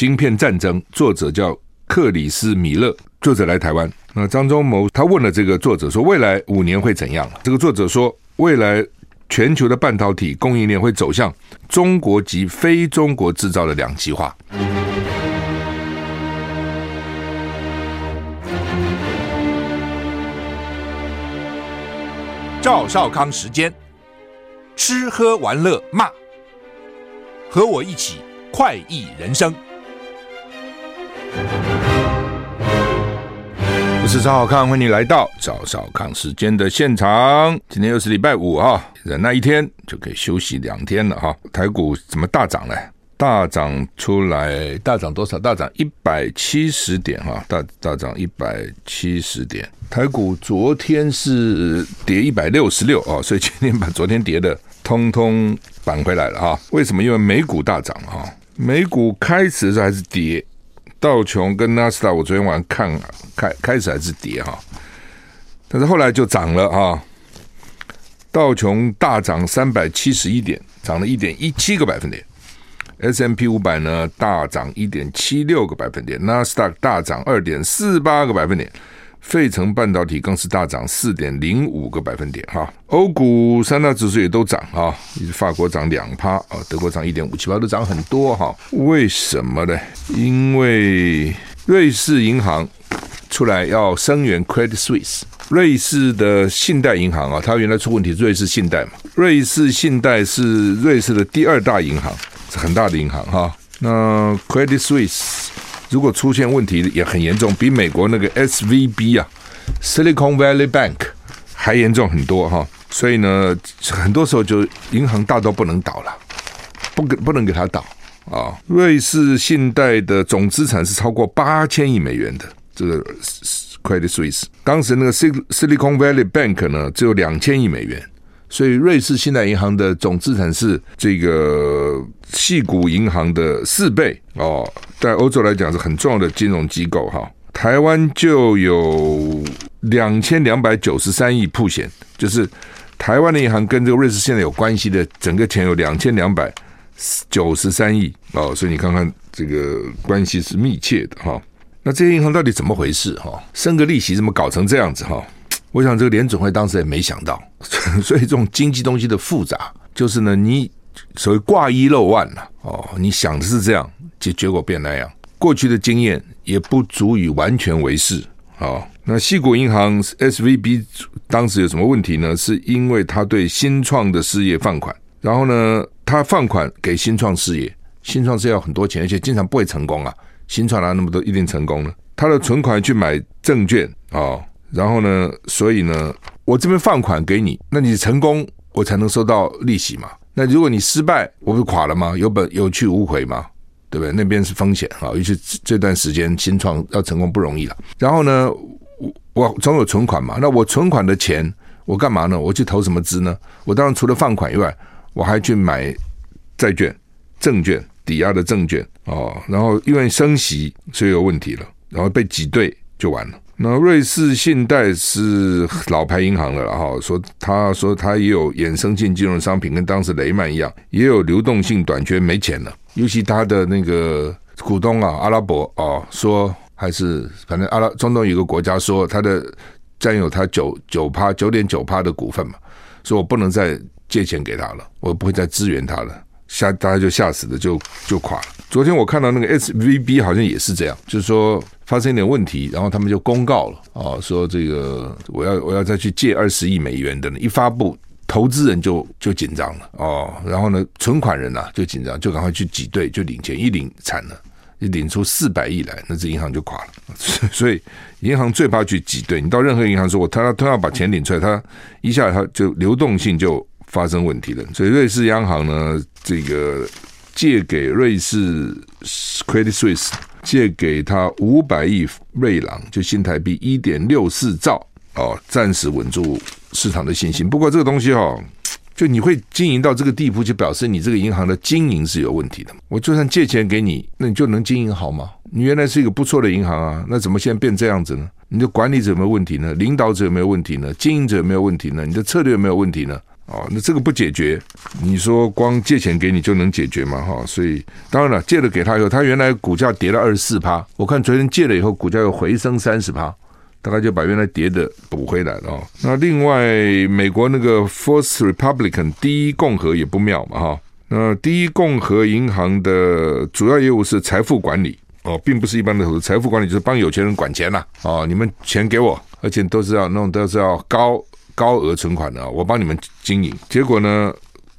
晶片战争，作者叫克里斯米勒，作者来台湾。那张忠谋他问了这个作者说，未来五年会怎样？这个作者说，未来全球的半导体供应链会走向中国及非中国制造的两极化。赵少康时间，吃喝玩乐骂，和我一起快意人生。我是赵少康，欢迎来到赵少康时间的现场。今天又是礼拜五哈，忍耐一天就可以休息两天了哈。台股怎么大涨呢？大涨出来，大涨多少？大涨一百七十点哈，大大涨一百七十点。台股昨天是跌一百六十六啊，所以今天把昨天跌的通通扳回来了哈。为什么？因为美股大涨哈，美股开始的时候还是跌，道琼跟纳斯达我昨天晚上看开开始还是跌哈，但是后来就涨了哈。道琼大涨三百七十一点，涨了一点一七个百分点。S&P 五百呢大涨一点七六个百分点，纳斯达克大涨二点四八个百分点，费城半导体更是大涨四点零五个百分点哈。欧股三大指数也都涨哈，法国涨两趴啊，德国涨一点五七趴，都涨很多哈。为什么呢？因为瑞士银行出来要声援 Credit Suisse，瑞士的信贷银行啊，它原来出问题，瑞士信贷嘛，瑞士信贷是瑞士的第二大银行。是很大的银行哈，那 Credit Suisse 如果出现问题也很严重，比美国那个 SVB 啊 Silicon Valley Bank 还严重很多哈，所以呢，很多时候就银行大到不能倒了，不给不能给它倒啊。瑞士信贷的总资产是超过八千亿美元的，这个 Credit Suisse 当时那个 Silicon Valley Bank 呢只有两千亿美元。所以，瑞士信贷银行的总资产是这个矽谷银行的四倍哦，在欧洲来讲是很重要的金融机构哈。台湾就有两千两百九十三亿铺险，就是台湾的银行跟这个瑞士信贷有关系的，整个钱有两千两百九十三亿哦，所以你看看这个关系是密切的哈。那这些银行到底怎么回事哈？升个利息怎么搞成这样子哈？我想这个联准会当时也没想到，所以这种经济东西的复杂，就是呢，你所谓挂一漏万了哦，你想的是这样，结结果变那样。过去的经验也不足以完全为是哦。那矽谷银行 SVB 当时有什么问题呢？是因为他对新创的事业放款，然后呢，他放款给新创事业，新创事业要很多钱，而且经常不会成功啊。新创哪那么多一定成功呢？他的存款去买证券哦。然后呢，所以呢，我这边放款给你，那你成功，我才能收到利息嘛。那如果你失败，我不是垮了吗？有本有去无回嘛，对不对？那边是风险啊，尤其这段时间新创要成功不容易了。然后呢，我我总有存款嘛，那我存款的钱我干嘛呢？我去投什么资呢？我当然除了放款以外，我还去买债券、证券、抵押的证券哦。然后因为升息，所以有问题了，然后被挤兑就完了。那瑞士信贷是老牌银行了，哈，说他说他也有衍生性金融商品，跟当时雷曼一样，也有流动性短缺，没钱了。尤其他的那个股东啊，阿拉伯哦，说还是反正阿拉中东有个国家说他的占有他九九趴九点九趴的股份嘛，说我不能再借钱给他了，我不会再支援他了，吓大家就吓死了就就垮了。昨天我看到那个 SVB 好像也是这样，就是说。发生一点问题，然后他们就公告了啊，说这个我要我要再去借二十亿美元的呢，一发布，投资人就就紧张了哦，然后呢，存款人呐、就紧张，就赶快去挤兑，就领钱，一领惨了，一领出四百亿来，那这银行就垮了。所以银行最怕去挤兑，你到任何银行说，我他他要把钱领出来，他一下他就流动性就发生问题了。所以瑞士央行呢，这个借给瑞士 Credit Suisse。借给他五百亿瑞郎，就新台币一点六四兆哦，暂时稳住市场的信心。不过这个东西哦，就你会经营到这个地步，就表示你这个银行的经营是有问题的。我就算借钱给你，那你就能经营好吗？你原来是一个不错的银行啊，那怎么现在变这样子呢？你的管理者有没有问题呢？领导者有没有问题呢？经营者有没有问题呢？你的策略有没有问题呢？哦，那这个不解决，你说光借钱给你就能解决吗？哈，所以当然了，借了给他以后，他原来股价跌了二十四趴，我看昨天借了以后，股价又回升三十趴，大概就把原来跌的补回来了哦。那另外，美国那个 First Republican 第一共和也不妙嘛哈，那第一共和银行的主要业务是财富管理哦，并不是一般的投资，财富管理就是帮有钱人管钱呐哦，你们钱给我，而且都是要弄都是要高。高额存款的，我帮你们经营，结果呢，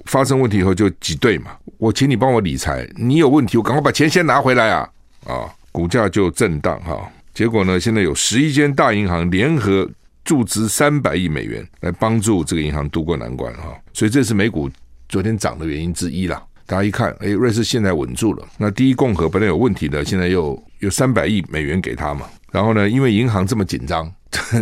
发生问题以后就挤兑嘛。我请你帮我理财，你有问题，我赶快把钱先拿回来啊！啊，股价就震荡哈。结果呢，现在有十一间大银行联合注资三百亿美元来帮助这个银行渡过难关哈。所以这是美股昨天涨的原因之一啦。大家一看，哎，瑞士现在稳住了。那第一共和本来有问题的，现在又有三百亿美元给他嘛。然后呢，因为银行这么紧张，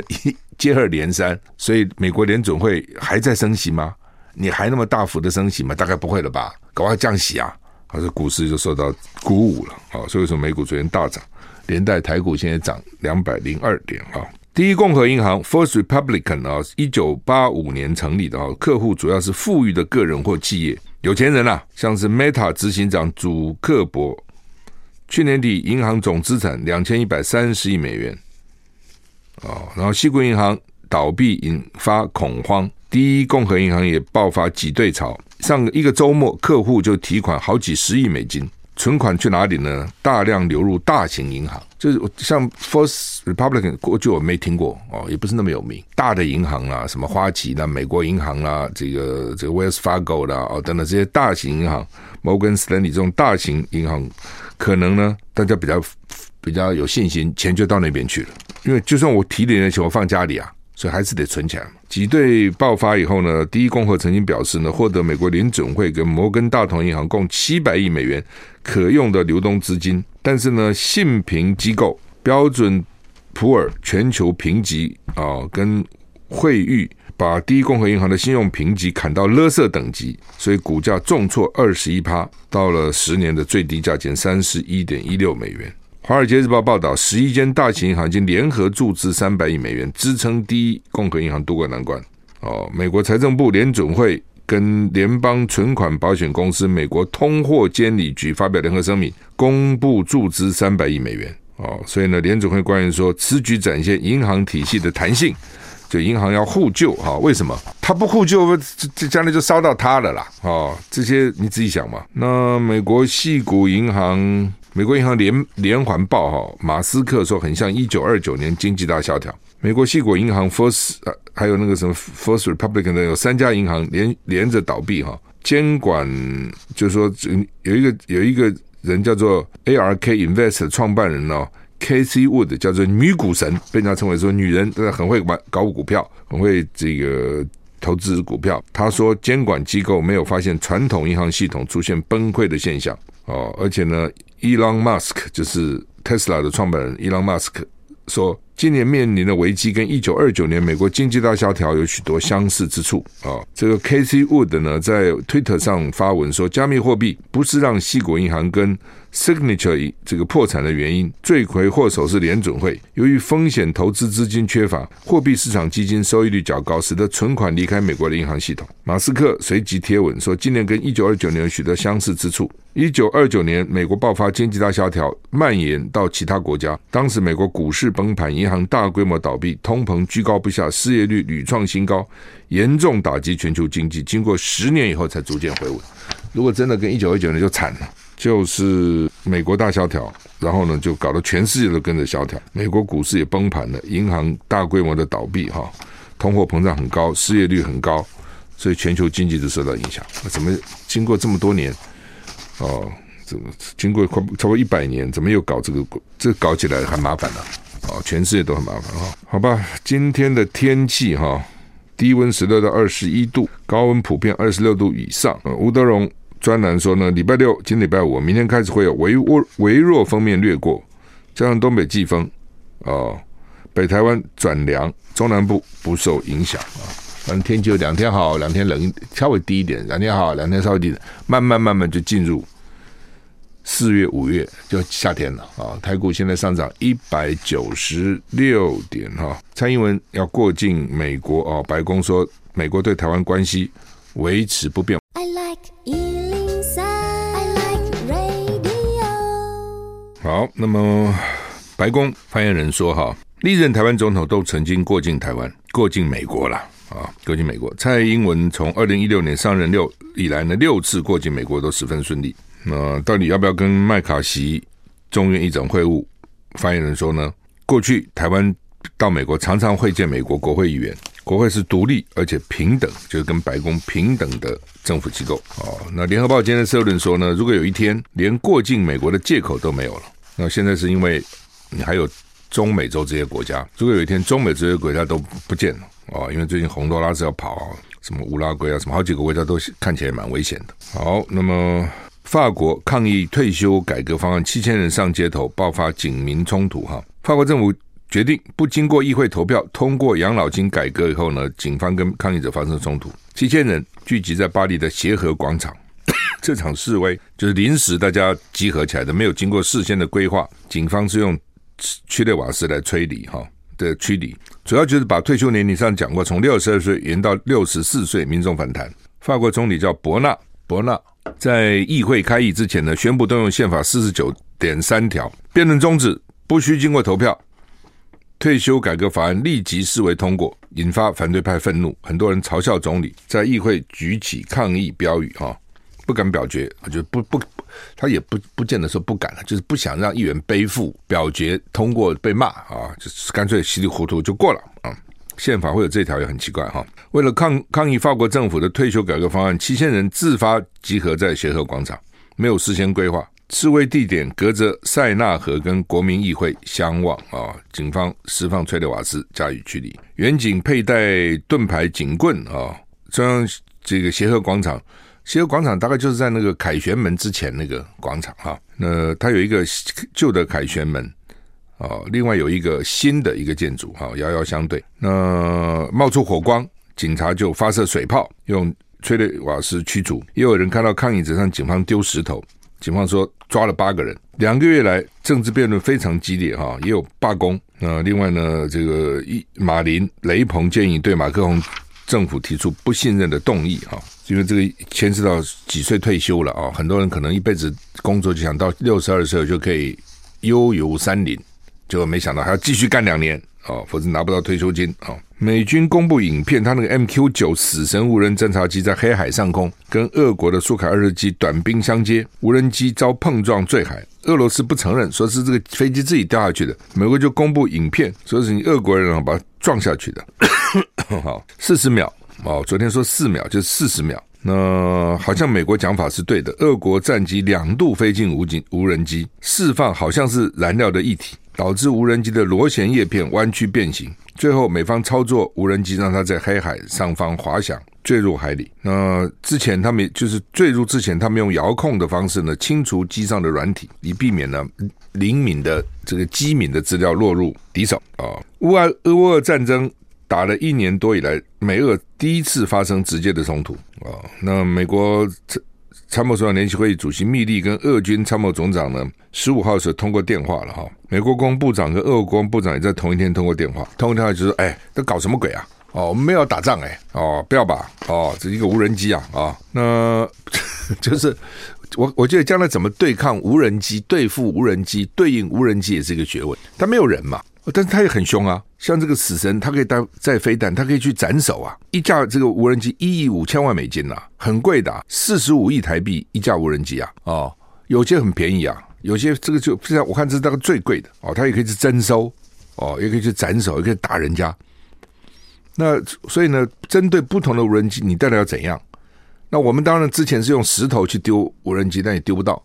一。接二连三，所以美国联准会还在升息吗？你还那么大幅的升息吗？大概不会了吧？赶快降息啊！好，这股市就受到鼓舞了。好，所以说美股昨天大涨，连带台股现在涨两百零二点。啊，第一共和银行 （First Republican） 啊，一九八五年成立的啊，客户主要是富裕的个人或企业，有钱人啊，像是 Meta 执行长祖克伯，去年底银行总资产两千一百三十亿美元。哦，然后西谷银行倒闭引发恐慌，第一共和银行也爆发挤兑潮。上一个周末，客户就提款好几十亿美金，存款去哪里呢？大量流入大型银行，就是像 First Republic 过去我没听过哦，也不是那么有名。大的银行啦，什么花旗啦、美国银行啦、这个这个 Wells Fargo 啦哦等等这些大型银行，摩根斯坦利这种大型银行，可能呢大家比较比较有信心，钱就到那边去了。因为就算我提点的钱，我放家里啊，所以还是得存起来嘛。挤兑爆发以后呢，第一共和曾经表示呢，获得美国联准会跟摩根大通银行共七百亿美元可用的流动资金，但是呢，信评机构标准普尔全球评级啊，跟惠誉把第一共和银行的信用评级砍到垃圾等级，所以股价重挫二十一趴，到了十年的最低价钱三十一点一六美元。《华尔街日报》报道，十一间大型银行已经联合注资三百亿美元，支撑第一共和银行渡过难关。哦，美国财政部、联准会跟联邦存款保险公司、美国通货监理局发表联合声明，公布注资三百亿美元。哦，所以呢，联准会官员说，此举展现银行体系的弹性，就银行要互救。哈，为什么？他不互救，这这将来就烧到他了啦。哦，这些你自己想嘛。那美国矽谷银行。美国银行连连环爆哈，马斯克说很像一九二九年经济大萧条。美国矽谷银行 First 还有那个什么 First Republic 的有三家银行连连着倒闭哈。监管就是说有一个有一个人叫做 ARK Invest 创办人哦，Casey Wood 叫做女股神，被人家称为说女人，很会玩搞股票，很会这个投资股票。他说监管机构没有发现传统银行系统出现崩溃的现象哦，而且呢。Elon Musk 就是 Tesla 的创办人，Elon Musk 说，今年面临的危机跟一九二九年美国经济大萧条有许多相似之处啊。这个 Casey Wood 呢，在 Twitter 上发文说，加密货币不是让西国银行跟 Signature 这个破产的原因，罪魁祸首是联准会。由于风险投资资金缺乏，货币市场基金收益率较高，使得存款离开美国的银行系统。马斯克随即贴文说，今年跟一九二九年有许多相似之处。一九二九年，美国爆发经济大萧条，蔓延到其他国家。当时美国股市崩盘，银行大规模倒闭，通膨居高不下，失业率屡创新高，严重打击全球经济。经过十年以后，才逐渐回稳。如果真的跟一九二九年就惨了。就是美国大萧条，然后呢，就搞得全世界都跟着萧条，美国股市也崩盘了，银行大规模的倒闭，哈，通货膨胀很高，失业率很高，所以全球经济都受到影响。怎么经过这么多年，哦，这个经过快超过一百年，怎么又搞这个？这搞起来很麻烦了，哦，全世界都很麻烦哈。好吧，今天的天气哈，低温十六到二十一度，高温普遍二十六度以上。吴德荣。专栏说呢，礼拜六、今礼拜五、明天开始会有微弱微弱封面掠过，加上东北季风，哦，北台湾转凉，中南部不受影响啊。反正天气有两天好，两天冷，稍微低一点；两天好，两天稍微低点，慢慢慢慢就进入四月、五月就夏天了啊。台股现在上涨一百九十六点哈。蔡英文要过境美国哦，白宫说美国对台湾关系。维持不变。I like 103, 好，那么白宫发言人说，哈，历任台湾总统都曾经过境台湾，过境美国了啊，过境美国。蔡英文从二零一六年上任六以来呢，六次过境美国都十分顺利。那到底要不要跟麦卡锡中院议长会晤？发言人说呢，过去台湾到美国常常会见美国国会议员。国会是独立而且平等，就是跟白宫平等的政府机构。哦，那联合报今天的社论说呢，如果有一天连过境美国的借口都没有了，那现在是因为你还有中美洲这些国家。如果有一天中美这些国家都不见了，哦，因为最近洪都拉斯要跑，什么乌拉圭啊，什么好几个国家都看起来蛮危险的。好，那么法国抗议退休改革方案，七千人上街头，爆发警民冲突。哈，法国政府。决定不经过议会投票通过养老金改革以后呢，警方跟抗议者发生冲突，七千人聚集在巴黎的协和广场。这场示威就是临时大家集合起来的，没有经过事先的规划。警方是用催泪瓦斯来驱离哈的驱离，主要就是把退休年龄上讲过，从六十二岁延到六十四岁。民众反弹，法国总理叫伯纳，伯纳在议会开议之前呢，宣布动用宪法四十九点三条，辩论终止，不需经过投票。退休改革法案立即视为通过，引发反对派愤怒，很多人嘲笑总理在议会举起抗议标语，哈，不敢表决，就不不，他也不不见得说不敢了，就是不想让议员背负表决通过被骂啊，就是干脆稀里糊涂就过了啊。宪法会有这条也很奇怪哈。为了抗抗议法国政府的退休改革方案，七千人自发集合在协和广场，没有事先规划。示威地点隔着塞纳河跟国民议会相望啊！警方释放催泪瓦斯加以驱离，远警佩戴盾牌警棍啊！中央这个协和广场，协和广场大概就是在那个凯旋门之前那个广场哈。那它有一个旧的凯旋门啊，另外有一个新的一个建筑哈，遥遥相对。那冒出火光，警察就发射水炮，用催泪瓦斯驱逐。也有人看到抗议者向警方丢石头。警方说抓了八个人。两个月来政治辩论非常激烈哈，也有罢工。那另外呢，这个一马林雷鹏建议对马克宏政府提出不信任的动议哈，因为这个牵涉到几岁退休了啊，很多人可能一辈子工作就想到六十二岁就可以悠游山林，结果没想到还要继续干两年啊，否则拿不到退休金啊。美军公布影片，他那个 MQ 九死神无人侦察机在黑海上空跟俄国的苏凯二十机短兵相接，无人机遭碰撞坠海。俄罗斯不承认，说是这个飞机自己掉下去的。美国就公布影片，说是你俄国人把它撞下去的。好，四十秒哦，昨天说四秒就是四十秒。那好像美国讲法是对的，俄国战机两度飞进无警无人机，释放好像是燃料的液体，导致无人机的螺旋叶片弯曲变形。最后，美方操作无人机，让它在黑海上方滑翔，坠入海里。那之前他们就是坠入之前，他们用遥控的方式呢，清除机上的软体，以避免呢灵敏的这个机敏的资料落入敌手啊。乌俄乌俄战争打了一年多以来，美俄第一次发生直接的冲突啊。那美国这。参谋总长联席会议主席密利跟俄军参谋总长呢，十五号时候通过电话了哈。美国国防部长跟俄国防部长也在同一天通过电话。通过电话就说：“哎，这搞什么鬼啊？哦，我们没有打仗哎，哦，不要吧，哦，这一个无人机啊啊。那 就是我我觉得将来怎么对抗无人机、对付无人机、对应无人机也是一个学问。他没有人嘛。”但是他也很凶啊，像这个死神，他可以带载飞弹，他可以去斩首啊！一架这个无人机一亿五千万美金呐、啊，很贵的、啊，四十五亿台币一架无人机啊！哦，有些很便宜啊，有些这个就现在我看这是大概最贵的哦，他也可以去征收哦，也可以去斩首，也可以打人家。那所以呢，针对不同的无人机，你到底要怎样？那我们当然之前是用石头去丢无人机，但也丢不到。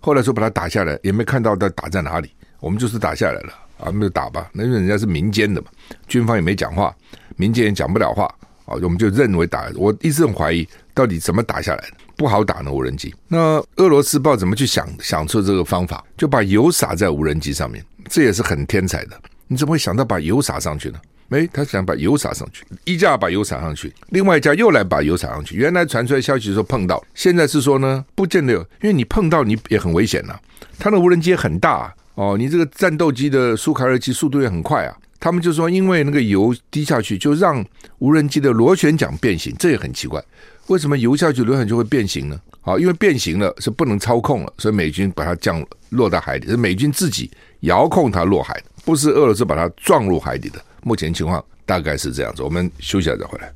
后来说把它打下来，也没看到它打在哪里，我们就是打下来了。啊，那就打吧，那因为人家是民间的嘛，军方也没讲话，民间也讲不了话，啊，我们就认为打。我一直很怀疑，到底怎么打下来的？不好打呢，无人机。那俄罗斯不知道怎么去想想出这个方法，就把油洒在无人机上面，这也是很天才的。你怎么会想到把油洒上去呢？诶，他想把油洒上去，一架把油洒上去，另外一架又来把油洒上去。原来传出来消息说碰到，现在是说呢，不见得有，因为你碰到你也很危险呐、他的无人机很大、哦，你这个战斗机的苏凯二机速度也很快啊，他们就说，因为那个油滴下去，就让无人机的螺旋桨变形，这也很奇怪。为什么油下去螺旋就会变形呢？好，因为变形了是不能操控了，所以美军把它降落到海里，是美军自己遥控它落海，不是俄罗斯把它撞入海底的。目前情况大概是这样子。我们休息一下再回来。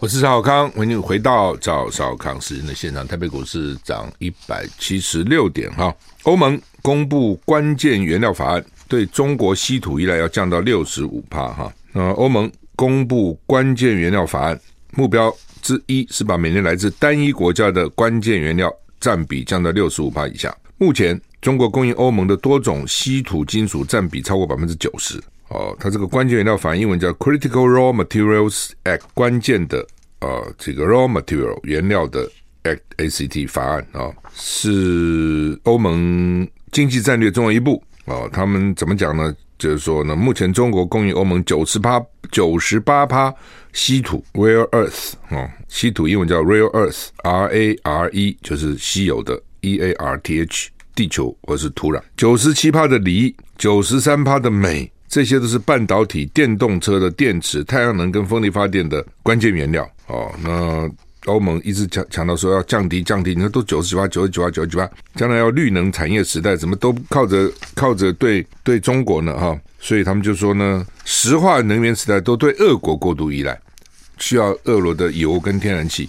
我是赵小康，欢迎回到赵少康时间的现场。台北股市涨一百七十六点哈。欧盟公布关键原料法案，对中国稀土依赖要降到六十五趴哈。那欧盟公布关键原料法案，目标之一是把每年来自单一国家的关键原料占比降到六十五趴以下。目前中国供应欧盟的多种稀土金属占比超过百分之九十。哦，它这个关键原料法英文叫 Critical Raw Materials Act，关键的呃这个 raw material 原料的 Act ACT 法案啊、哦，是欧盟经济战略重要一步哦。他们怎么讲呢？就是说呢，目前中国供应欧盟九十八九十八趴稀土 rare earth 哦，稀土英文叫 rare earth R A R E，就是稀有的 E A R T H，地球或是土壤，九十七趴的锂，九十三趴的镁。这些都是半导体、电动车的电池、太阳能跟风力发电的关键原料哦。那欧盟一直强强调说要降低、降低，你说都九十几趴、九十几趴、九十几趴，将来要绿能产业时代，怎么都靠着靠着对对中国呢？哈，所以他们就说呢，石化能源时代都对俄国过度依赖，需要俄罗的油跟天然气。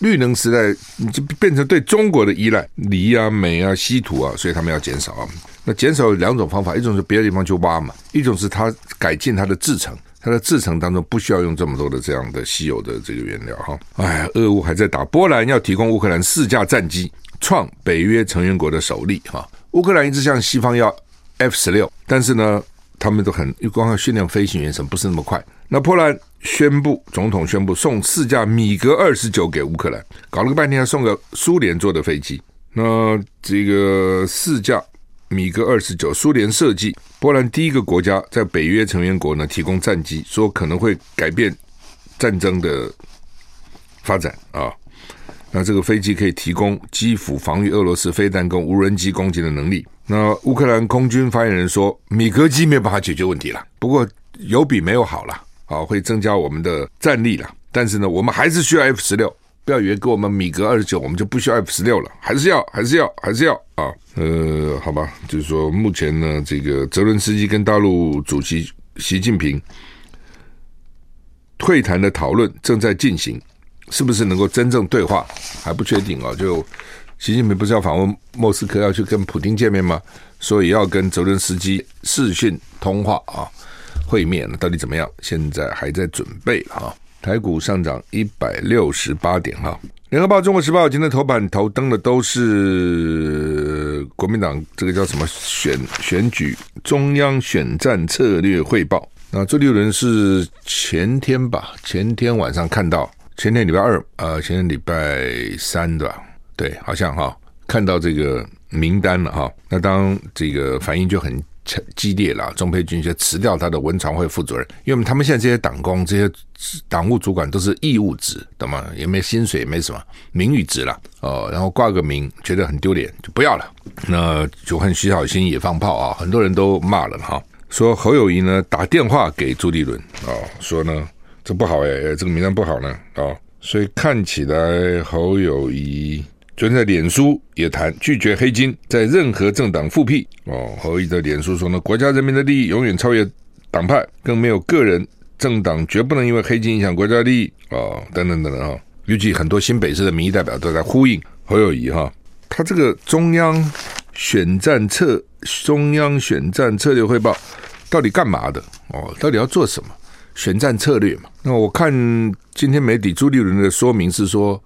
绿能时代你就变成对中国的依赖，锂啊、镁啊、稀土啊，所以他们要减少啊。那减少有两种方法，一种是别的地方去挖嘛，一种是它改进它的制程，它的制程当中不需要用这么多的这样的稀有的这个原料哈。哎，俄乌还在打，波兰要提供乌克兰四架战机，创北约成员国的首例哈。乌克兰一直向西方要 F 十六，但是呢，他们都很光要训练飞行员什么不是那么快。那波兰宣布，总统宣布送四架米格二十九给乌克兰，搞了个半天要送个苏联做的飞机。那这个四架。米格二十九，苏联设计，波兰第一个国家在北约成员国呢提供战机，说可能会改变战争的发展啊。那这个飞机可以提供基辅防御俄罗斯飞弹跟无人机攻击的能力。那乌克兰空军发言人说，米格机没有办法解决问题了，不过有比没有好了啊，会增加我们的战力了。但是呢，我们还是需要 F 十六。不要以为给我们米格二十九，我们就不需要 F 十六了，还是要，还是要，还是要啊！呃，好吧，就是说，目前呢，这个泽伦斯基跟大陆主席习近平会谈的讨论正在进行，是不是能够真正对话还不确定啊？就习近平不是要访问莫斯科，要去跟普京见面吗？所以要跟泽伦斯基视讯通话啊，会面到底怎么样？现在还在准备啊。台股上涨一百六十八点哈，联合报、中国时报今天头版头登的都是国民党这个叫什么选选举中央选战策略汇报。那周立伦是前天吧，前天晚上看到，前天礼拜二呃，前天礼拜三对吧？对，好像哈看到这个名单了哈。那当这个反应就很。激烈了，钟沛君就辞掉他的文传会负责人，因为他们现在这些党工、这些党务主管都是义务职，懂吗？也没薪水，也没什么名誉职了哦。然后挂个名，觉得很丢脸，就不要了。那就看徐小新也放炮啊，很多人都骂了哈，说侯友宜呢打电话给朱立伦啊，说呢这不好哎，这个名单不好呢啊，所以看起来侯友宜。昨天在脸书也谈拒绝黑金，在任何政党复辟哦。侯友宜的脸书说呢，国家人民的利益永远超越党派，更没有个人政党绝不能因为黑金影响国家利益哦。等等等等啊，尤其很多新北市的民意代表都在呼应侯友谊哈。他这个中央选战策中央选战策略汇报到底干嘛的哦？到底要做什么选战策略嘛？那我看今天媒体朱立伦的说明是说。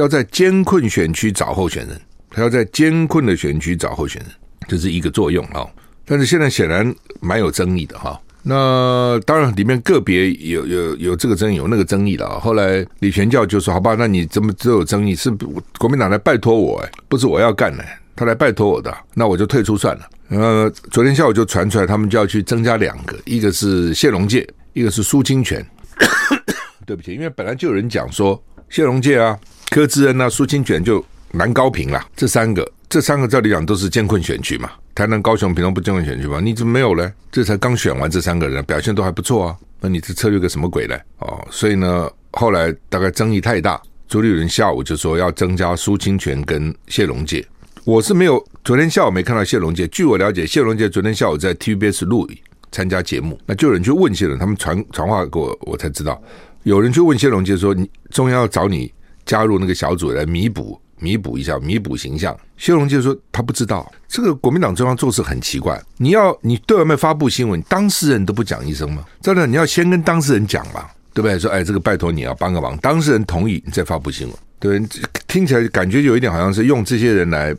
要在艰困选区找候选人，他要在艰困的选区找候选人，这是一个作用啊。但是现在显然蛮有争议的哈。那当然里面个别有有有这个争议，有那个争议了。后来李全教就说：“好吧，那你怎么都有争议，是国民党来拜托我，哎，不是我要干的，他来拜托我的，那我就退出算了。”呃，昨天下午就传出来，他们就要去增加两个，一个是谢龙介，一个是苏清泉。对不起，因为本来就有人讲说谢龙介啊。柯志恩啊，苏清泉就蛮高频啦。这三个，这三个照理讲都是艰困选区嘛，台南、高雄、屏东不经过选区吗？你怎么没有呢？这才刚选完这三个人，表现都还不错啊。那你这策略个什么鬼呢？哦，所以呢，后来大概争议太大，朱立伦下午就说要增加苏清泉跟谢龙介。我是没有昨天下午没看到谢龙介。据我了解，谢龙介昨天下午在 TVBS 录影参加节目，那就有人去问谢龙，他们传传话给我，我才知道有人去问谢龙介说，你中央要找你加入那个小组来弥补。弥补一下，弥补形象。谢龙介说他不知道，这个国民党中央做事很奇怪。你要你对外面发布新闻，当事人都不讲一声吗？真的，你要先跟当事人讲嘛，对不对？说哎，这个拜托你要帮个忙，当事人同意你再发布新闻，对对？听起来感觉有一点好像是用这些人来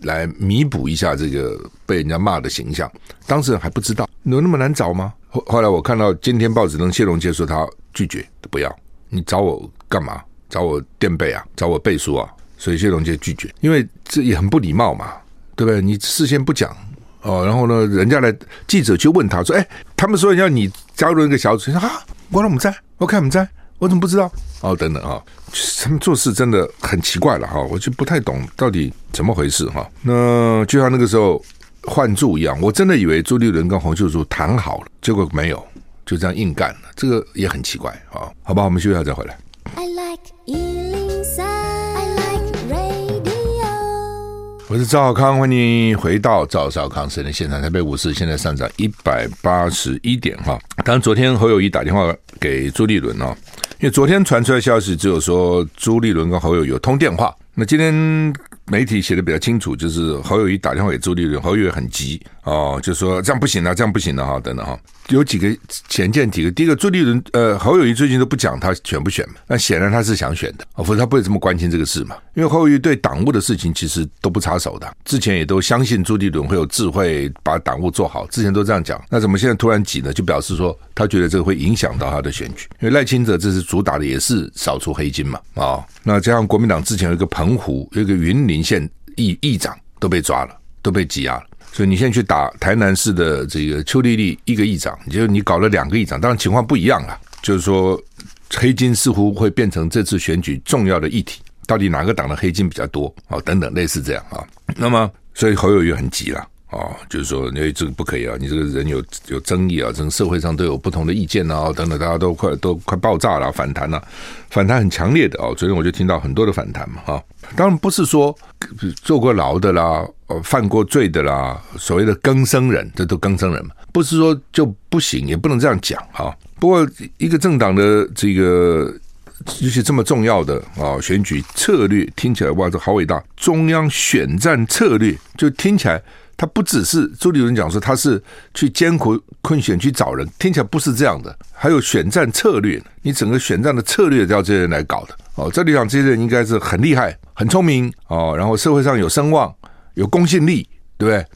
来弥补一下这个被人家骂的形象。当事人还不知道，有那么难找吗？后后来我看到今天报纸上谢龙介说他拒绝，不要你找我干嘛？找我垫背啊？找我背书啊？所以谢龙介拒绝，因为这也很不礼貌嘛，对不对？你事先不讲哦，然后呢，人家来记者就问他说：“哎，他们说要你加入一个小组，说啊，我怎么在？我看不在，我怎么不知道？哦，等等啊，他们做事真的很奇怪了哈，我就不太懂到底怎么回事哈。那就像那个时候换柱一样，我真的以为朱立伦跟洪秀柱谈好了，结果没有，就这样硬干了，这个也很奇怪啊。好吧，我们休息一下再回来。I like 我是赵少康，欢迎回到赵少康时间的现场。台北股市现在上涨一百八十一点哈。当然，昨天侯友谊打电话给朱立伦哦，因为昨天传出来消息只有说朱立伦跟侯友宜有通电话。那今天媒体写的比较清楚，就是侯友谊打电话给朱立伦，侯友谊很急哦，就说这样不行了，这样不行了哈，等等哈。有几个前见几个，第一个朱立伦呃侯友谊最近都不讲他选不选嘛，那显然他是想选的，否则他不会这么关心这个事嘛。因为侯友谊对党务的事情其实都不插手的，之前也都相信朱立伦会有智慧把党务做好，之前都这样讲。那怎么现在突然急呢？就表示说他觉得这个会影响到他的选举，因为赖清德这次主打的也是扫除黑金嘛啊、那加上国民党之前有一个澎湖有一个云林县议议长都被抓了，都被羁押了。所以你现在去打台南市的这个邱丽丽一个议长，就你搞了两个议长，当然情况不一样了。就是说黑金似乎会变成这次选举重要的议题，到底哪个党的黑金比较多啊？等等类似这样啊。那么所以侯友宜很急了啊，就是说因为这个不可以啊，你这个人有有争议啊，整个社会上都有不同的意见啊，等等，大家都快都快爆炸了，反弹了，反弹很强烈的啊。昨天我就听到很多的反弹嘛，哈，当然不是说坐过牢的啦。犯过罪的啦，所谓的更生人，这都更生人嘛，不是说就不行，也不能这样讲啊。不过一个政党的这个，尤其这么重要的啊选举策略，听起来哇，这好伟大！中央选战策略，就听起来他不只是朱立伦讲说他是去艰苦困选去找人，听起来不是这样的，还有选战策略，你整个选战的策略都要这些人来搞的哦。这里讲这些人应该是很厉害、很聪明哦，然后社会上有声望。有公信力，对不对？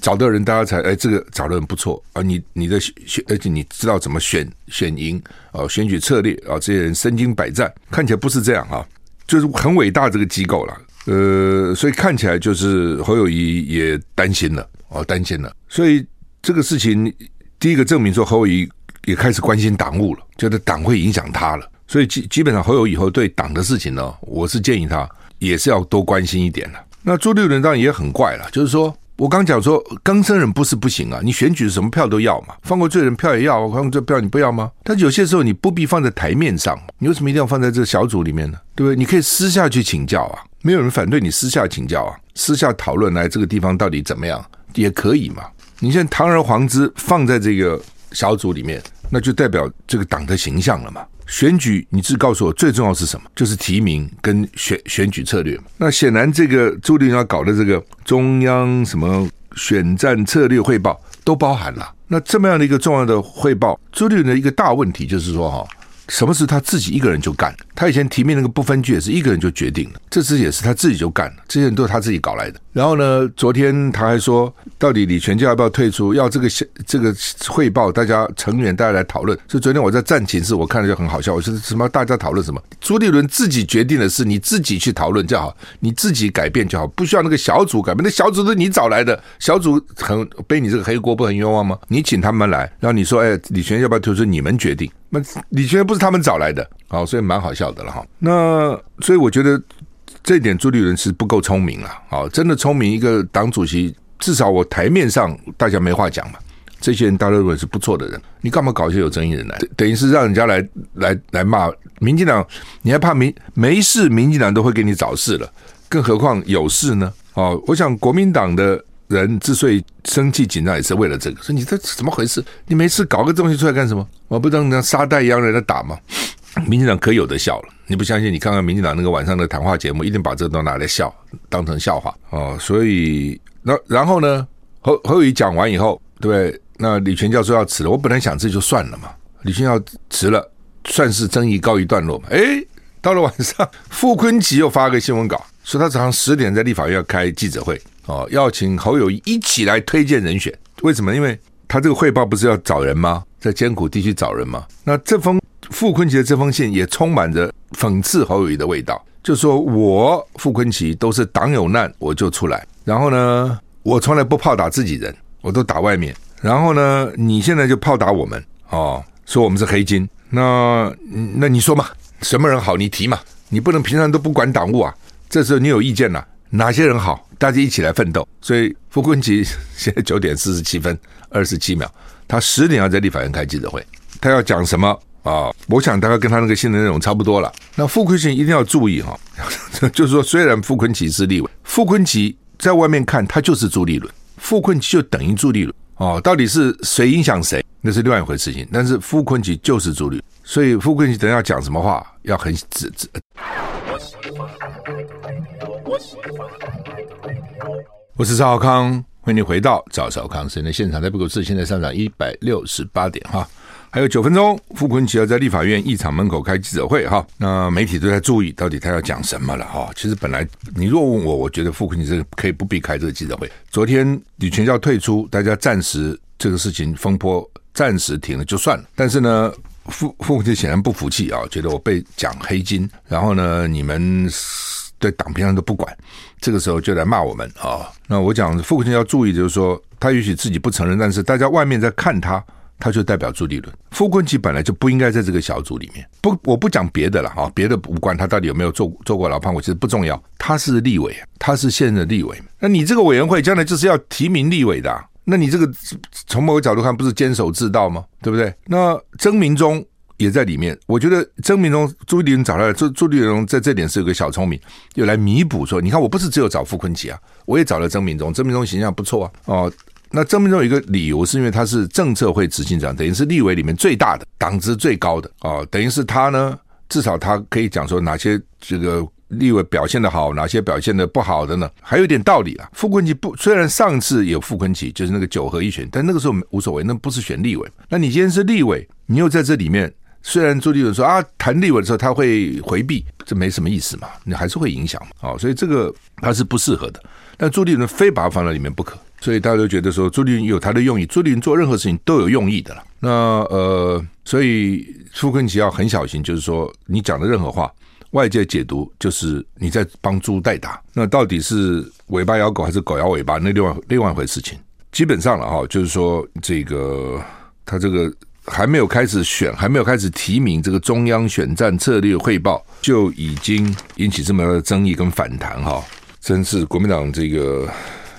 找到人，大家才哎，这个找的人不错啊。你你的选，而且你知道怎么选选赢哦，选举策略啊，这些人身经百战，看起来不是这样啊，就是很伟大这个机构了。呃，所以看起来就是侯友谊也担心了哦，担心了。所以这个事情，第一个证明说侯友谊也开始关心党务了，觉得党会影响他了。所以基基本上侯友以后对党的事情呢，我是建议他也是要多关心一点的。那朱立伦当然也很怪了，就是说我刚讲说，更生人不是不行啊，你选举什么票都要嘛，放过罪人票也要，放过这票你不要吗？但有些时候你不必放在台面上，你为什么一定要放在这个小组里面呢？对不对？你可以私下去请教啊，没有人反对你私下请教啊，私下讨论来这个地方到底怎么样也可以嘛。你现在堂而皇之放在这个小组里面，那就代表这个党的形象了嘛。选举，你只告诉我最重要是什么？就是提名跟选选举策略。那显然，这个朱立伦要搞的这个中央什么选战策略汇报都包含了。那这么样的一个重要的汇报，朱立伦的一个大问题就是说，哈。什么事他自己一个人就干？他以前提名那个不分区也是一个人就决定了，这次也是他自己就干了，这些人都是他自己搞来的。然后呢，昨天他还说，到底李全教要不要退出？要这个这个汇报，大家成员大家来讨论。所以昨天我在战情室，我看了就很好笑。我说什么？大家讨论什么？朱立伦自己决定的事，你自己去讨论就好，你自己改变就好，不需要那个小组改变。那小组是你找来的，小组很背你这个黑锅，不很冤枉吗？你请他们来，然后你说，哎，李全要不要退出？你们决定。那李全不是他们找来的，好，所以蛮好笑的了哈。那所以我觉得这一点朱立伦是不够聪明了，好，真的聪明一个党主席至少我台面上大家没话讲嘛。这些人大家认为是不错的人，你干嘛搞一些有争议人来？等于是让人家来来来骂民进党，你还怕民没事？民进党都会给你找事了，更何况有事呢？哦，我想国民党的人之所以生气紧张，也是为了这个。说你这怎么回事？你没事搞个东西出来干什么？我不当像沙袋一样人在打吗？民进党可有的笑了。你不相信？你看看民进党那个晚上的谈话节目，一定把这都拿来笑，当成笑话哦。所以那然后呢？侯侯友宜讲完以后，对不对？那李全教授要辞了，我本来想这就算了嘛。李全要辞了，算是争议告一段落嘛。诶，到了晚上，傅崐萁又发个新闻稿，说他早上十点在立法院要开记者会，哦，要请侯友宜一起来推荐人选。为什么？因为他这个汇报不是要找人吗？在艰苦地区找人吗？那这封傅昆萁的这封信也充满着讽刺侯友宜的味道，就说我傅昆萁都是党有难我就出来，然后呢，我从来不炮打自己人，我都打外面。然后呢，你现在就炮打我们哦，说我们是黑金，那那你说嘛，什么人好你提嘛，你不能平常都不管党务啊，这时候你有意见了，哪些人好，大家一起来奋斗。所以傅昆萁现在九点四十七分二十七秒，他十点要在立法院开记者会，他要讲什么啊、我想大概跟他那个新闻内容差不多了。那傅崐萁一定要注意哈、哦，就是说虽然傅昆萁是立委，傅昆萁在外面看他就是朱立伦，傅昆萁就等于朱立伦。哦，到底是谁影响谁，那是另外一回事情。但是傅昆萁就是朱立，所以傅昆萁等下讲什么话，要很仔仔。我是赵少康，欢迎你回到赵少康时间的现场。台北股市现在上涨一百六十八点哈。还有九分钟，傅崐萁要在立法院议场门口开记者会哈。那媒体都在注意，到底他要讲什么了哈。其实本来你若问我，我觉得傅崐萁是可以不必开这个记者会。昨天李全教退出，大家暂时这个事情风波暂时停了就算了。但是呢，傅傅崐萁显然不服气啊，觉得我被讲黑金，然后呢，你们对党平常都不管，这个时候就来骂我们啊。那我讲傅崐萁要注意，就是说他也许自己不承认，但是大家外面在看他。他就代表朱立伦，傅崐萁本来就不应该在这个小组里面。不，我不讲别的了啊，别的无关。他到底有没有做做过老胖，我其实不重要。他是立委，他是现任立委。那你这个委员会将来就是要提名立委的，那你这个从某个角度看，不是监守自盗吗？对不对？那曾明忠也在里面。我觉得曾明忠朱立伦找来朱朱立伦在这点是有个小聪明，又来弥补说，你看我不是只有找傅崐萁啊，我也找了曾明忠，曾明忠形象不错啊，哦。那曾明忠有一个理由，是因为他是政策会执行长，等于是立委里面最大的、党职最高的啊、哦，等于是他呢，至少他可以讲说哪些这个立委表现的好，哪些表现的不好的呢？还有一点道理啊。傅昆萁不，虽然上次有傅昆萁，就是那个九合一选，但那个时候无所谓，那不是选立委。那你今天是立委，你又在这里面，虽然朱立伦说啊，谈立委的时候他会回避，这没什么意思嘛，你还是会影响嘛。哦，所以这个他是不适合的。但朱立伦非把他放在里面不可。所以大家都觉得说朱立伦有他的用意，朱立伦做任何事情都有用意的了。那呃，所以傅崐萁要很小心，就是说你讲的任何话，外界解读就是你在帮猪代打。那到底是尾巴咬狗还是狗咬尾巴？那另外另外一回事情。基本上了哈，就是说这个他这个还没有开始选，还没有开始提名这个中央选战策略汇报，就已经引起这么大的争议跟反弹哈，真是国民党这个。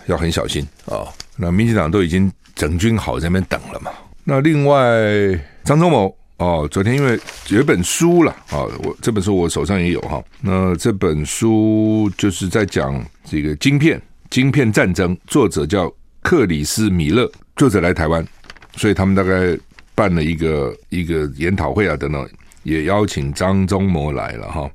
要很小心啊、那民进党都已经整军好在那边等了嘛。那另外张忠谋哦，昨天因为有一本书了啊、我这本书我手上也有哈。那这本书就是在讲这个晶片、晶片战争，作者叫克里斯米勒，作者来台湾，所以他们大概办了一个一个研讨会啊等等，也邀请张忠谋来了哈。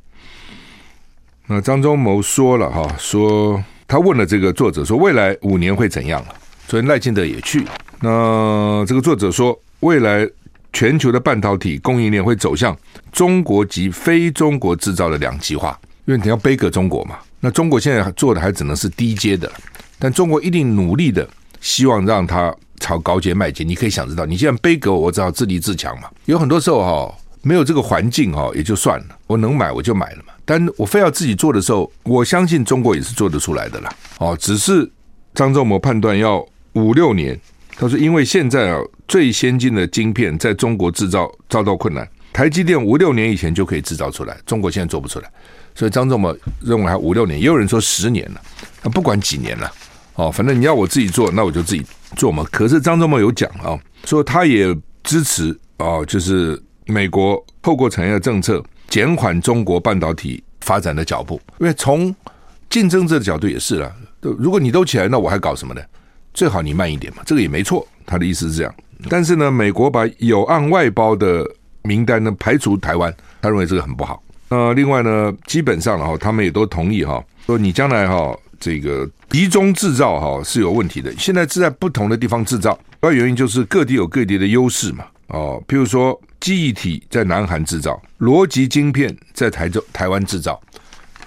那张忠谋说了哈，说。他问了这个作者说：“未来五年会怎样了？”昨天赖清德也去。那这个作者说：“未来全球的半导体供应链会走向中国及非中国制造的两极化，因为你要背给中国嘛。那中国现在做的还只能是低阶的，但中国一定努力的希望让它朝高阶迈进。你可以想知道，你现在背给我，我只好自立自强嘛。有很多时候哈，没有这个环境哈，也就算了，我能买我就买了嘛。”但我非要自己做的时候，我相信中国也是做得出来的啦。哦，只是张仲谋判断要五六年。他说，因为现在啊，最先进的晶片在中国制造遭到困难，台积电五六年以前就可以制造出来，中国现在做不出来。所以张仲谋认为还五六年，也有人说十年了。那不管几年了，哦，反正你要我自己做，那我就自己做嘛。可是张忠谋有讲啊，说他也支持啊，就是美国透过产业政策减缓中国半导体发展的脚步，因为从竞争者的角度也是了。如果你都起来，那我还搞什么呢？最好你慢一点嘛，这个也没错。他的意思是这样。但是呢，美国把有案外包的名单呢排除台湾，他认为这个很不好。呃，另外呢，基本上哈，他们也都同意哈，说你将来哈这个集中制造哈是有问题的。现在是在不同的地方制造，主要原因就是各地有各地的优势嘛。哦，譬如说记忆体在南韩制造，逻辑晶片在台州台湾制造，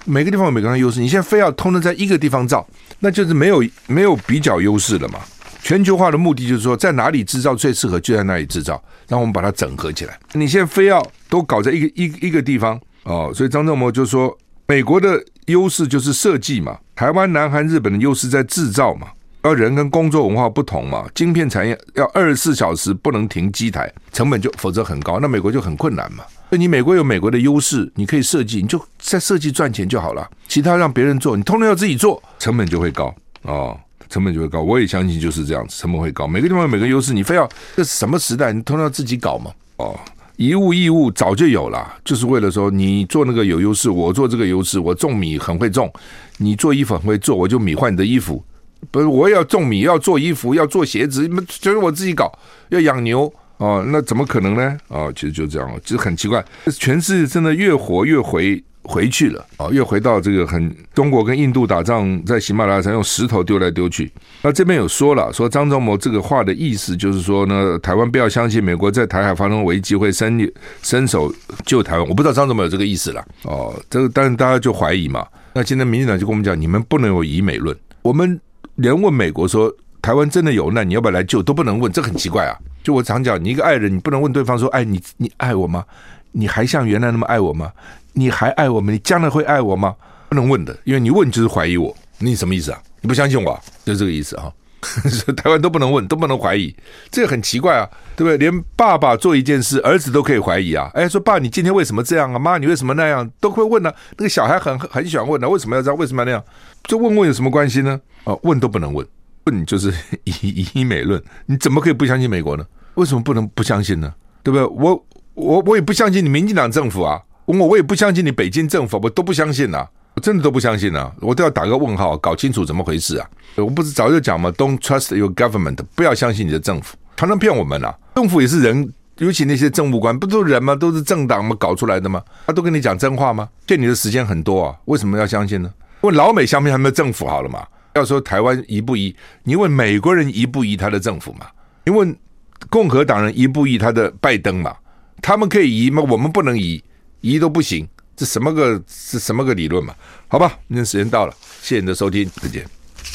每个地方有每个地方优势。你现在非要通通在一个地方造，那就是没有没有比较优势了嘛。全球化的目的就是说，在哪里制造最适合，就在那里制造，让我们把它整合起来。你现在非要都搞在一个一一个地方哦，所以张忠谋就说，美国的优势就是设计嘛，台湾、南韩、日本的优势在制造嘛，要人跟工作文化不同嘛，晶片产业要二十四小时不能停机台，成本就否则很高，那美国就很困难嘛。那你美国有美国的优势，你可以设计，你就在设计赚钱就好了，其他让别人做，你通通要自己做，成本就会高哦。成本就会高，我也相信就是这样子，成本会高。每个地方有每个优势，你非要这什么时代？你通常要自己搞嘛？哦，以物易物早就有了，就是为了说你做那个有优势，我做这个优势，我种米很会种，你做衣服很会做，我就米换你的衣服。不是我也要种米，要做衣服，要做鞋子，你们就是我自己搞。要养牛哦，那怎么可能呢？哦，其实就这样，其实很奇怪，全世界真的越活越回。回去了啊，又回到这个很中国跟印度打仗，在喜马拉雅山用石头丢来丢去。那这边有说了，说张忠谋这个话的意思就是说呢，台湾不要相信美国在台海发生危机会伸伸手救台湾。我不知道张忠谋有这个意思了哦，这个但是大家就怀疑嘛。那今天民进党就跟我们讲，你们不能有以美论。我们连问美国说台湾真的有难，你要不要来救都不能问，这很奇怪啊。就我常讲，你一个爱人，你不能问对方说，哎，你你爱我吗？你还像原来那么爱我吗？你还爱我吗？你将来会爱我吗？不能问的，因为你问就是怀疑我。你什么意思啊？你不相信我？就这个意思啊。台湾都不能问，都不能怀疑，这个很奇怪啊，对不对？连爸爸做一件事，儿子都可以怀疑啊。哎，说爸，你今天为什么这样啊？妈，你为什么那样？都会问呢、那个小孩很很喜欢问呢、为什么要这样？为什么要那样？这问问有什么关系呢？哦，问都不能问，问就是 以以美论。你怎么可以不相信美国呢？为什么不能不相信呢？对不对？我我我也不相信你民进党政府啊。我我也不相信你北京政府，我都不相信呐、啊，我真的都不相信呐、啊，我都要打个问号，搞清楚怎么回事啊！我不是早就讲吗？Don't trust your government，不要相信你的政府，常常骗我们呐、啊。政府也是人，尤其那些政务官，不都是人吗？都是政党吗？搞出来的吗？他都跟你讲真话吗？骗你的时间很多啊，为什么要相信呢？问老美相信他们的政府好了嘛？要说台湾移不移？你问美国人移不移他的政府嘛？你问共和党人移不移他的拜登嘛？他们可以移吗？我们不能移。一都不行，这什么个是什么个理论嘛？好吧，那时间到了，谢谢你的收听，再见。